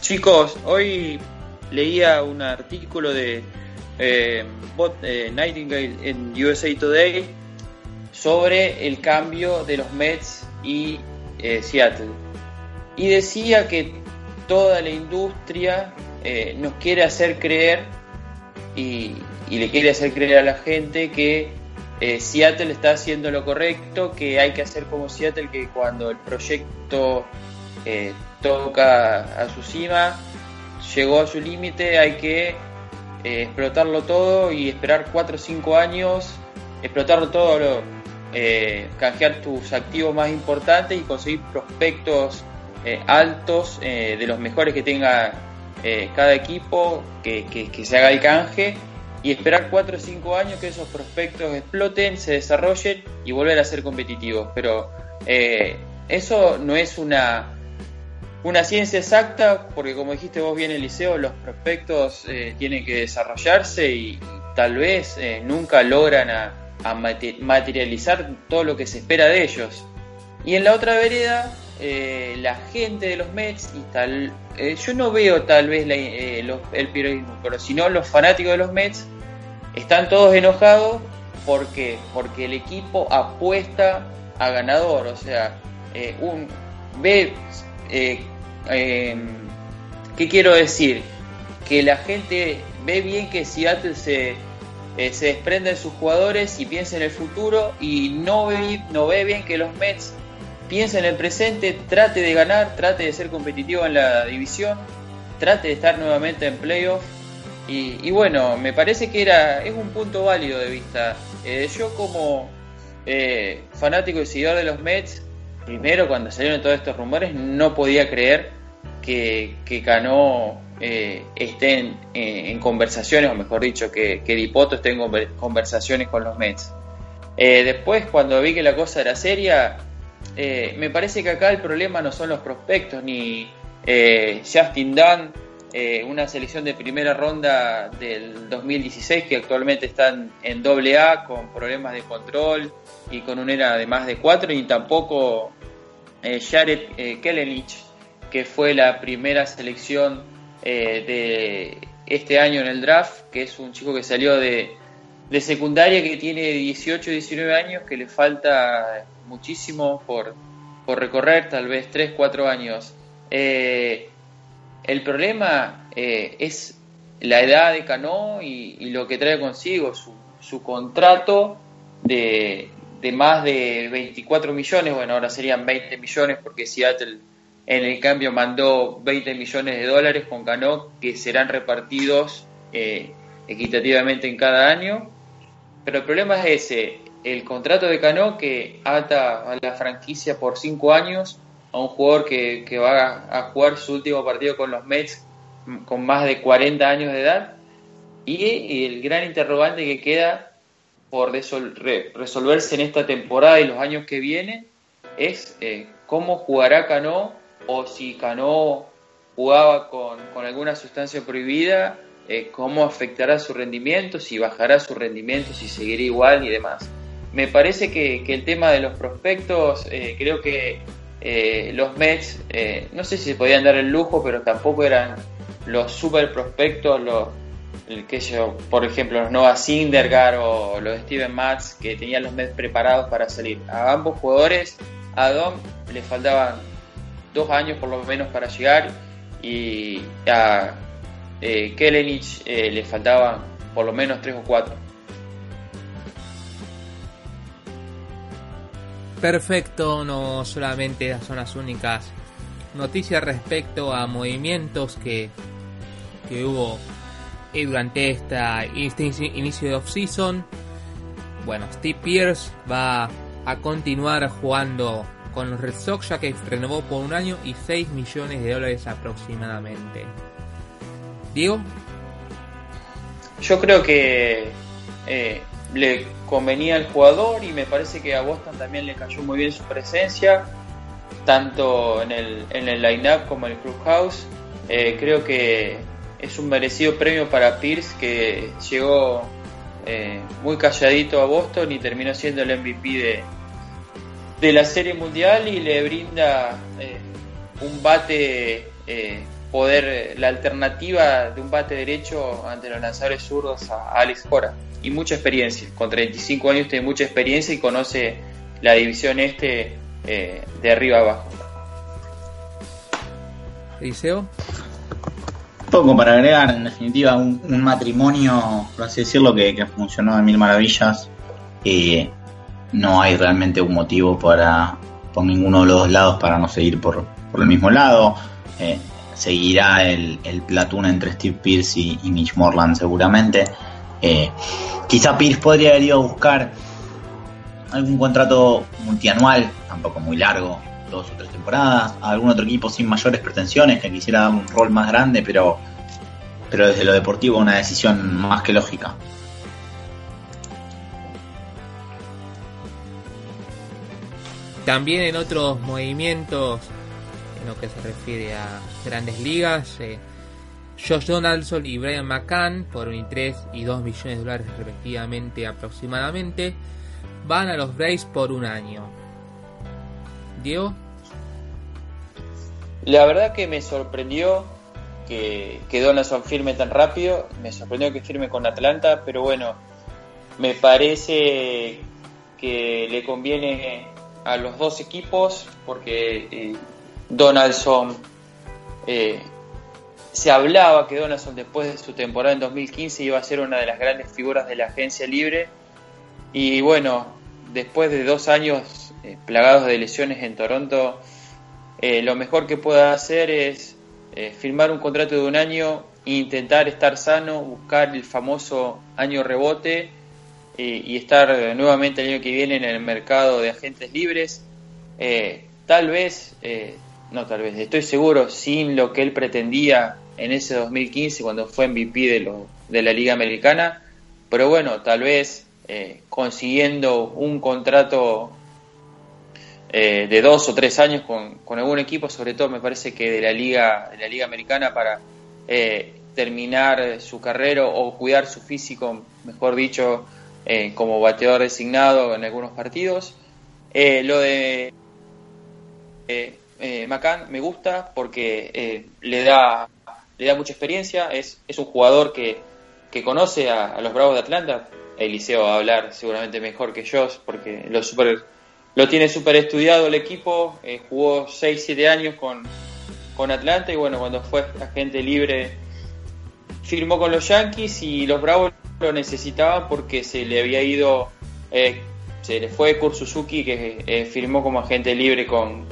Chicos, hoy leía un artículo de eh, eh Nightingale en USA Today sobre el cambio de los Mets y eh, Seattle. Y decía que toda la industria eh, nos quiere hacer creer y, le quiere hacer creer a la gente que eh, Seattle está haciendo lo correcto, que hay que hacer como Seattle, que cuando el proyecto toca a su cima, llegó a su límite, hay que explotarlo todo y esperar 4 o 5 años, explotarlo todo eh, canjear tus activos más importantes y conseguir prospectos eh, altos eh, de los mejores que tenga cada equipo, que, se haga el canje y esperar 4 o 5 años que esos prospectos exploten, se desarrollen y volver a ser competitivos. Pero eso no es una, una ciencia exacta, porque como dijiste vos bien, Eliseo, los prospectos tienen que desarrollarse y, tal vez nunca logran materializar todo lo que se espera de ellos. Y en la otra vereda, eh, la gente de los Mets, y tal, eh, yo no veo tal vez eh, el periodismo, pero si no, los fanáticos de los Mets están todos enojados. ¿Por Porque el equipo apuesta a ganador. O sea, un ve. Em, ¿Qué quiero decir? Que la gente ve bien que Seattle se se desprende de sus jugadores y piensa en el futuro y no ve, no ve bien que los Mets piensen en el presente, trate de ganar, trate de ser competitivo en la división, trate de estar nuevamente en playoff Y, bueno, me parece que era es un punto válido de vista. Eh, yo como eh, fanático y seguidor de los Mets, primero cuando salieron todos estos rumores no podía creer que, que Cano eh, esté en, conversaciones, o mejor dicho, que, que Dipoto esté en conversaciones con los Mets. después, cuando vi que la cosa era seria, me parece que acá el problema no son los prospectos, ni Justin Dunn, eh, una selección de primera ronda del 2016 que actualmente están en doble A con problemas de control y con un era de más de cuatro y tampoco eh, Jared eh, que fue la primera selección eh, de este año en el draft, que es un chico que salió de, de secundaria que tiene 18, 19 años, que le falta muchísimo por, por recorrer, tal vez 3, 4 años. Eh, el problema eh, es la edad de Cano y, lo que trae consigo su, contrato de, más de 24 millones, bueno, ahora serían 20 millones porque Seattle en el cambio mandó 20 millones de dólares con Cano que serán repartidos eh, equitativamente en cada año. Pero el problema es ese, el contrato de Cano que ata a la franquicia por 5 años a un jugador que, va a jugar su último partido con los Mets con más de 40 años de edad y, el gran interrogante que queda por resolverse en esta temporada y los años que vienen es eh, cómo jugará Cano o si Cano jugaba con, alguna sustancia prohibida, eh, cómo afectará su rendimiento, si bajará su rendimiento, si seguirá igual y demás. Me parece que, el tema de los prospectos, eh, creo que eh, los Mets, eh, no sé si se podían dar el lujo, pero tampoco eran los super prospectos, los, que yo, por ejemplo, los Noah Syndergaard o los Steven Matz, que tenían los Mets preparados para salir. A ambos jugadores, a Dom le faltaban dos años por lo menos para llegar y a Kelenich eh, le faltaban por lo menos tres o cuatro. Perfecto, no solamente son las únicas noticias respecto a movimientos que, que hubo durante esta, este inicio de off-season. Bueno, Steve Pierce va a continuar jugando con los Red Sox ya que renovó por un año y 6 millones de dólares aproximadamente. Diego. Yo creo que eh, le convenía al jugador y me parece que a Boston también le cayó muy bien su presencia, tanto en el, en el line-up como en el clubhouse. Eh, creo que es un merecido premio para Pierce que llegó eh, muy calladito a Boston y terminó siendo el MVP de, de la Serie Mundial y le brinda eh, un bate poder, la alternativa de un bate derecho ante los lanzadores zurdos a Alex Cora y mucha experiencia. Con 35 años tiene mucha experiencia y conoce la división este eh, de arriba abajo. Eliseo. Poco para agregar, en definitiva, un, matrimonio, por así decirlo, que, funcionó de mil maravillas. y no hay realmente un motivo para, por ninguno de los dos lados para no seguir por, el mismo lado. Eh, seguirá el, el platón entre Steve Pierce y, y Mitch Morland seguramente. Eh, quizá Pierce podría haber ido a buscar algún contrato multianual, tampoco muy largo, dos o tres temporadas, a algún otro equipo sin mayores pretensiones que quisiera dar un rol más grande, pero, pero desde lo deportivo una decisión más que lógica. También en otros movimientos, en lo que se refiere a grandes ligas, eh, Josh Donaldson y Brian McCann, por un 3 y 2 millones de dólares respectivamente aproximadamente, van a los Braves por un año. Diego. La verdad que me sorprendió que, que Donaldson firme tan rápido, me sorprendió que firme con Atlanta, pero bueno, me parece que le conviene a los dos equipos porque eh, Donaldson eh, se hablaba que Donaldson después de su temporada en 2015 iba a ser una de las grandes figuras de la agencia libre y bueno, después de dos años eh, plagados de lesiones en Toronto, eh, lo mejor que pueda hacer es eh, firmar un contrato de un año intentar estar sano, buscar el famoso año rebote y estar nuevamente el año que viene en el mercado de agentes libres. Tal vez, no tal vez, estoy seguro, sin lo que él pretendía en ese 2015 cuando fue MVP de, lo, de la Liga Americana, pero bueno, tal vez consiguiendo un contrato de dos o tres años con, algún equipo, sobre todo me parece que de la Liga, de la Liga Americana para eh, terminar su carrera o cuidar su físico, mejor dicho, eh, como bateador designado en algunos partidos. Eh, lo de eh, me gusta porque le, da, le da mucha experiencia, es, es un jugador que, que conoce a, los Bravos de Atlanta. Eliseo va a hablar seguramente mejor que yo porque lo, super, lo tiene súper estudiado el equipo, jugó 6-7 años con, con Atlanta y bueno, cuando fue agente libre firmó con los Yankees y los Bravos lo necesitaban porque se le había ido, eh, se le fue Kurt Suzuki que eh, firmó como agente libre con,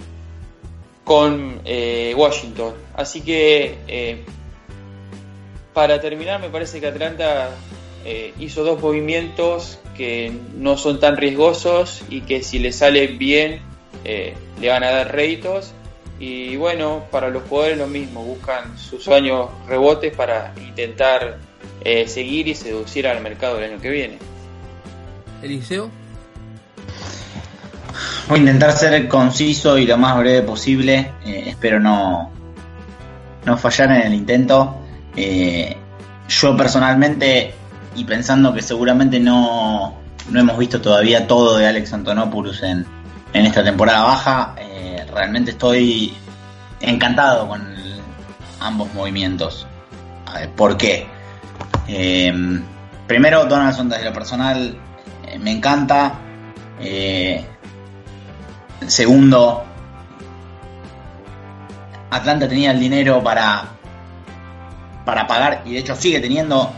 con eh, Washington. Así que para terminar me parece que Atlanta hizo dos movimientos que no son tan riesgosos y que si le sale bien le van a dar réditos y bueno, para los jugadores lo mismo, buscan sus años rebotes para intentar eh, seguir y seducir al mercado del año que viene. Eliseo. Voy a intentar ser conciso y lo más breve posible. Eh, espero no, no fallar en el intento. Eh, yo personalmente, y pensando que seguramente no, no hemos visto todavía todo de Alex Antonopoulos en, en esta temporada baja, realmente estoy encantado con ambos movimientos. ¿Por qué? Eh, primero, Donaldson desde lo personal eh, me encanta. Eh, segundo, Atlanta tenía el dinero para, para pagar y de hecho sigue teniendo,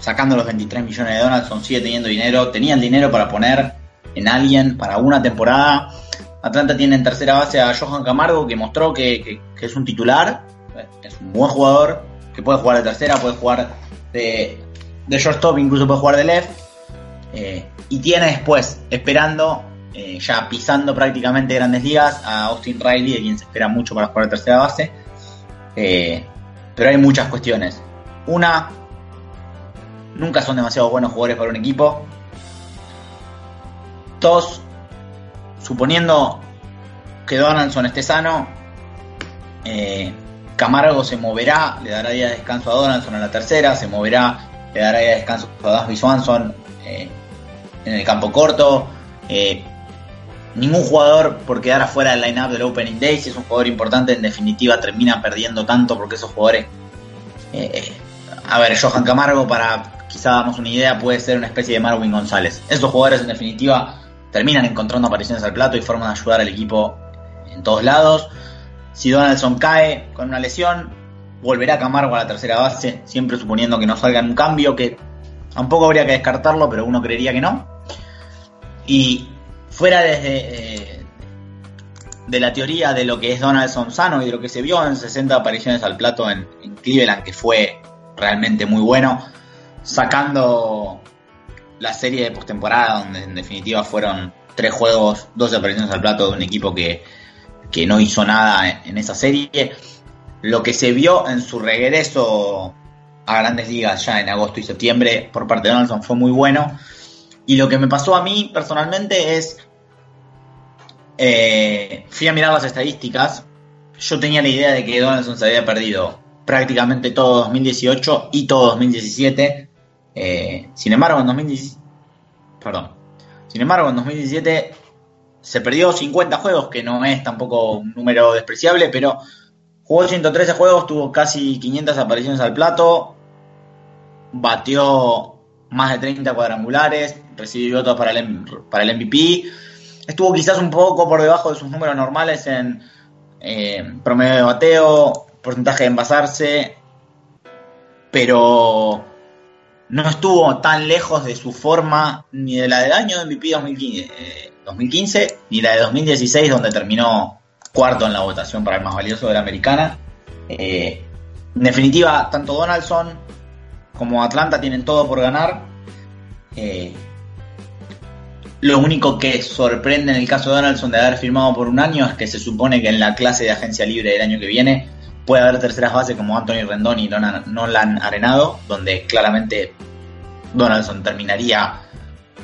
sacando los 23 millones de Donaldson, sigue teniendo dinero. Tenía el dinero para poner en alguien para una temporada Atlanta tiene en tercera base a Johan Camargo, que mostró que, es un titular, es un buen jugador, que puede jugar de tercera, puede jugar de, de shortstop, incluso puede jugar de left. Eh, y tiene después, esperando, eh, ya pisando prácticamente grandes ligas, a Austin Riley, de quien se espera mucho para jugar de tercera base. Eh, pero hay muchas cuestiones. Una, nunca son demasiado buenos jugadores para un equipo. Dos, suponiendo que Donaldson esté sano, eh, Camargo se moverá, le dará día de descanso a Donaldson en la tercera, se moverá, le dará día de descanso a Dasby Swanson en el campo corto. Ningún jugador por quedar afuera del line-up del Opening Day, si es un jugador importante, en definitiva termina perdiendo tanto porque esos jugadores. a ver, Johan Camargo, para quizá darnos una idea, puede ser una especie de Marvin González. Esos jugadores, en definitiva, terminan encontrando apariciones al plato y forman de ayudar al equipo en todos lados. Si Donaldson cae con una lesión, volverá Camargo a la tercera base, siempre suponiendo que no salga un cambio, que tampoco habría que descartarlo, pero uno creería que no. Y fuera desde eh, de la teoría de lo que es Donaldson sano y de lo que se vio en 60 apariciones al plato en, en Cleveland, que fue realmente muy bueno, sacando la serie de postemporada, donde en definitiva fueron tres juegos, dos apariciones al plato de un equipo que, no hizo nada en, esa serie. Lo que se vio en su regreso a grandes ligas ya en agosto y septiembre por parte de Donaldson fue muy bueno. Y lo que me pasó a mí personalmente es, eh, fui a mirar las estadísticas, yo tenía la idea de que Donaldson se había perdido prácticamente todo 2018 y todo 2017 eh, sin embargo, en 2017, perdón, sin embargo, en 2017 se perdió 50 juegos, que no es tampoco un número despreciable, pero jugó 113 juegos, tuvo casi 500 apariciones al plato, batió más de 30 cuadrangulares, recibió votos para el, para el MVP, estuvo quizás un poco por debajo de sus números normales en eh, promedio de bateo, porcentaje de envasarse, pero no estuvo tan lejos de su forma ni de la del año de MVP 2015, ni la de 2016 donde terminó cuarto en la votación para el más valioso de la americana. Eh, En definitiva, tanto Donaldson como Atlanta tienen todo por ganar. Eh, lo único que sorprende en el caso de Donaldson de haber firmado por un año es que se supone que en la clase de agencia libre del año que viene puede haber terceras bases como Anthony Rendón y Nolan Arenado, donde claramente Donaldson terminaría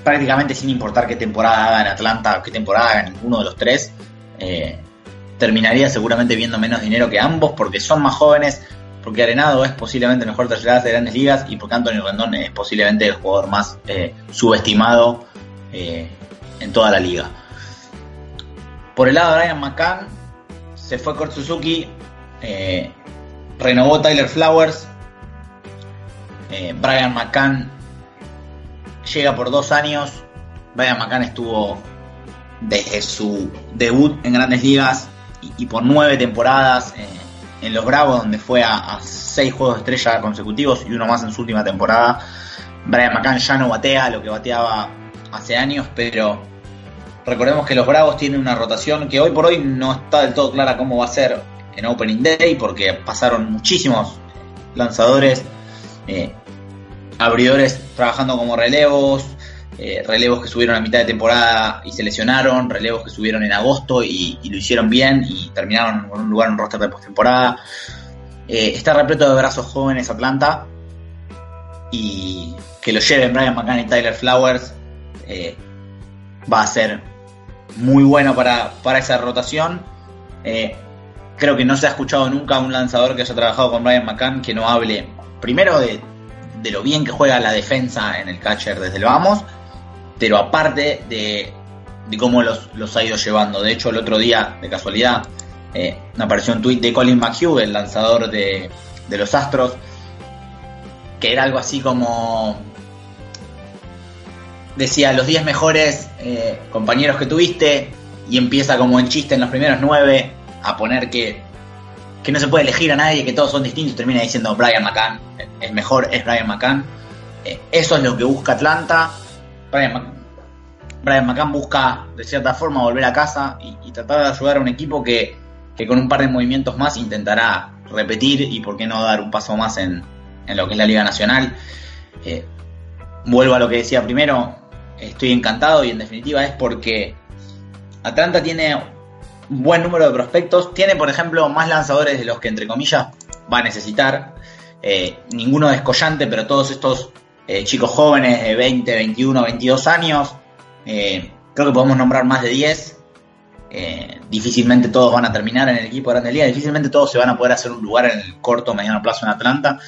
prácticamente sin importar qué temporada haga en Atlanta o qué temporada haga ninguno de los tres. Eh, terminaría seguramente viendo menos dinero que ambos porque son más jóvenes, porque Arenado es posiblemente el mejor tercera de grandes ligas y porque Anthony Rendón es posiblemente el jugador más eh, subestimado eh, en toda la liga. Por el lado de Ryan McCann, se fue Kurt Suzuki, eh, renovó Tyler Flowers, Brian McCann llega por dos años, Brian McCann estuvo desde su debut en grandes ligas y, por nueve temporadas en los Bravos, donde fue a, seis juegos de estrella consecutivos y uno más en su última temporada. Brian McCann ya no batea lo que bateaba hace años, pero recordemos que los Bravos tienen una rotación que hoy por hoy no está del todo clara cómo va a ser en Opening Day, porque pasaron muchísimos lanzadores, eh, abridores trabajando como relevos, eh, relevos que subieron a mitad de temporada y se lesionaron, relevos que subieron en agosto y, lo hicieron bien y terminaron con un lugar en roster de postemporada. Eh, está repleto de brazos jóvenes Atlanta y que lo lleven Brian McCann y Tyler Flowers eh, va a ser muy bueno para, esa rotación. creo que no se ha escuchado nunca un lanzador que haya trabajado con Brian McCann que no hable primero de, de lo bien que juega la defensa en el catcher desde el vamos pero aparte de, cómo los, ha ido llevando. De hecho, el otro día, de casualidad, eh, apareció un tweet de Colin McHugh, el lanzador de, los Astros, que era algo así como decía los 10 mejores eh, compañeros que tuviste y empieza como en chiste en los primeros 9 a poner que, que no se puede elegir a nadie, que todos son distintos, termina diciendo Brian McCann, el mejor es Brian McCann. Eh, eso es lo que busca Atlanta. Brian, McCann busca de cierta forma volver a casa y, tratar de ayudar a un equipo que, con un par de movimientos más intentará repetir y por qué no dar un paso más en, lo que es la Liga Nacional. Eh, vuelvo a lo que decía primero, estoy encantado y en definitiva es porque Atlanta tiene un buen número de prospectos, tiene por ejemplo más lanzadores de los que entre comillas va a necesitar, eh, ninguno descollante, pero todos estos eh, chicos jóvenes de 20, 21, 22 años. Eh, creo que podemos nombrar más de 10. Eh, difícilmente todos van a terminar en el equipo de Grande Liga, difícilmente todos se van a poder hacer un lugar en el corto o mediano plazo en Atlanta.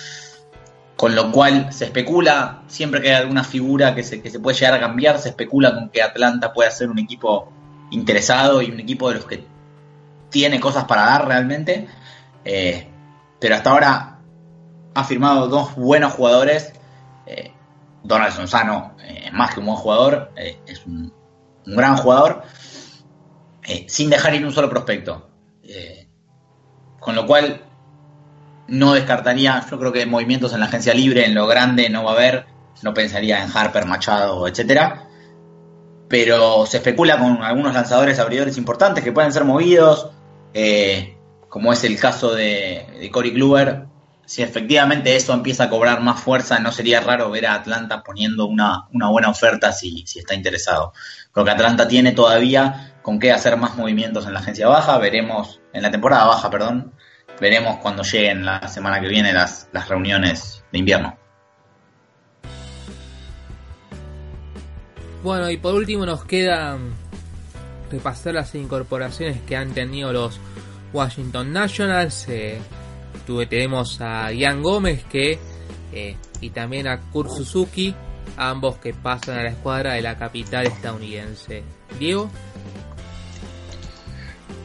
Con lo cual se especula, siempre que hay alguna figura que se, que se puede llegar a cambiar, se especula con que Atlanta puede ser un equipo interesado y un equipo de los que tiene cosas para dar realmente. pero hasta ahora ha firmado dos buenos jugadores eh, Donaldson Sano eh, es más que un buen jugador, eh, es un, gran jugador, sin dejar ir un solo prospecto. con lo cual, no descartaría, yo creo que movimientos en la agencia libre, en lo grande, no va a haber, no pensaría en Harper, Machado, etcétera. Pero se especula con algunos lanzadores abridores importantes que pueden ser movidos, como es el caso de, de Cory Kluber, si efectivamente eso empieza a cobrar más fuerza, no sería raro ver a Atlanta poniendo una, buena oferta si, si, está interesado. Creo que Atlanta tiene todavía con qué hacer más movimientos en la agencia baja, veremos, en la temporada baja, perdón, veremos cuando lleguen la semana que viene las, las reuniones de invierno. Bueno, y por último nos queda repasar las incorporaciones que han tenido los Washington Nationals. Eh, tenemos a Ian Gómez que eh, y también a Kurt Suzuki, ambos que pasan a la escuadra de la capital estadounidense. Diego.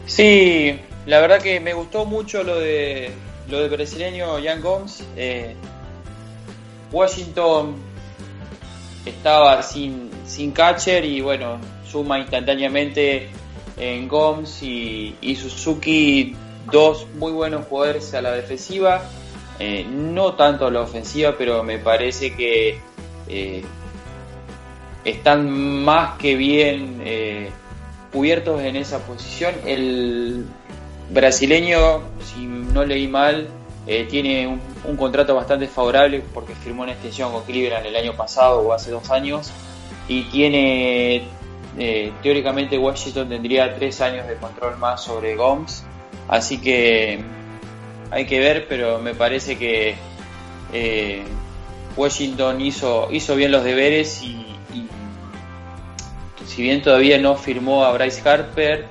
Sí, la verdad que me gustó mucho lo de lo del brasileño Ian Gómez. Eh, Washington estaba sin, sin catcher y bueno, suma instantáneamente en Gomes y, Suzuki dos muy buenos jugadores a la defensiva, eh, no tanto a la ofensiva, pero me parece que eh, están más que bien cubiertos en esa posición. El brasileño, si no leí mal, eh, tiene un, contrato bastante favorable porque firmó una extensión con Cleveland el año pasado o hace dos años. Y tiene eh, teóricamente Washington tendría tres años de control más sobre Gomes. Así que hay que ver pero me parece que eh, Washington hizo, hizo bien los deberes y, si bien todavía no firmó a Bryce Harper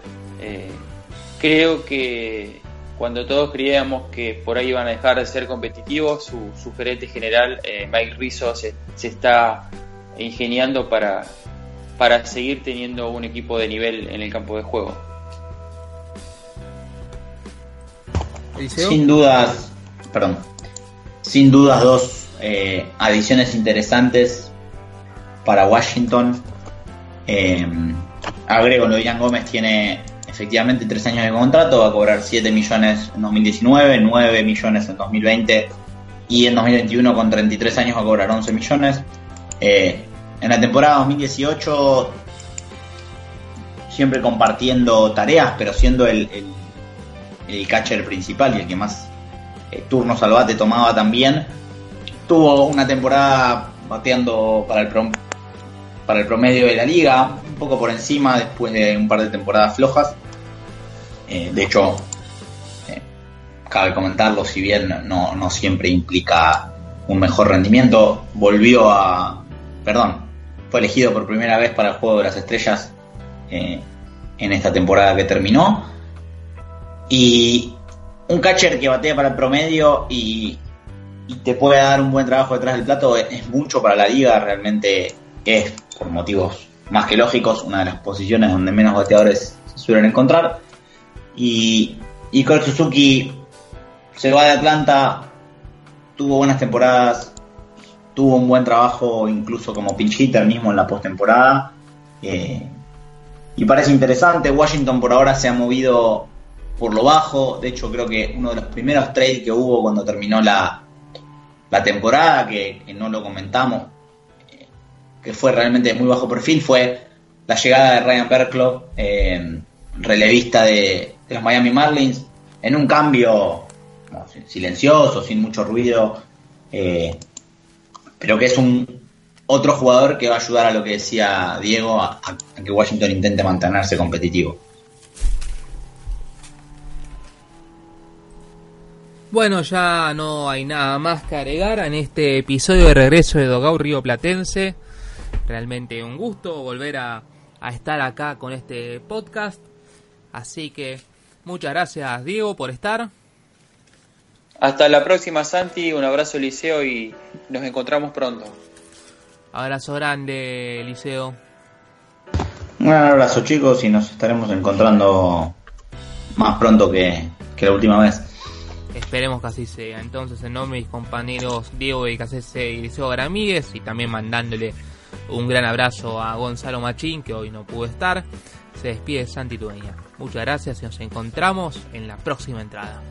creo que cuando todos creíamos que por ahí iban a dejar de ser competitivos, su, gerente general, eh, Mike Rizzo, se, está ingeniando para, para seguir teniendo un equipo de nivel en el campo de juego. Sin dudas, perdón, sin dudas dos eh, adiciones interesantes para Washington. Eh, agrego, lo Gómez tiene efectivamente tres años de contrato, va a cobrar 7 millones en 2019, 9 millones en 2020 y en 2021 con 33 años va a cobrar 11 millones. Eh, en la temporada 2018 siempre compartiendo tareas, pero siendo el, el, catcher principal y el que más eh, turnos al bate tomaba también. Tuvo una temporada bateando para el, para el promedio de la liga, un poco por encima después de un par de temporadas flojas. Eh, de hecho, eh, cabe comentarlo, si bien no, siempre implica un mejor rendimiento, volvió a, perdón, fue elegido por primera vez para el Juego de las Estrellas eh, en esta temporada que terminó. Y un catcher que batea para el promedio y, te puede dar un buen trabajo detrás del plato es, mucho para la liga, realmente es, por motivos más que lógicos, una de las posiciones donde menos bateadores se suelen encontrar. Y, y Suzuki se va de Atlanta, tuvo buenas temporadas, tuvo un buen trabajo incluso como pinch hitter mismo en la postemporada. Eh, y parece interesante, Washington por ahora se ha movido por lo bajo, de hecho creo que uno de los primeros trades que hubo cuando terminó la, la temporada, que, no lo comentamos, eh, que fue realmente muy bajo perfil, fue la llegada de Ryan Berklow, eh, relevista de, de los Miami Marlins en un cambio silencioso, sin mucho ruido, eh, pero que es un otro jugador que va a ayudar a lo que decía Diego, a, que Washington intente mantenerse competitivo. Bueno, ya no hay nada más que agregar en este episodio de regreso de Dogau Río Platense. Realmente un gusto volver a, a estar acá con este podcast. Así que Muchas gracias, Diego, por estar. Hasta la próxima, Santi. Un abrazo, Liceo, y nos encontramos pronto. Abrazo grande, Liceo. Un abrazo, chicos, y nos estaremos encontrando más pronto que, la última vez. Esperemos que así sea. Entonces, en nombre de mis compañeros Diego de Casese y Liceo Gramíguez, y también mandándole un gran abrazo a Gonzalo Machín, que hoy no pudo estar, se despide Santi Tueña. Muchas gracias y nos encontramos en la próxima entrada.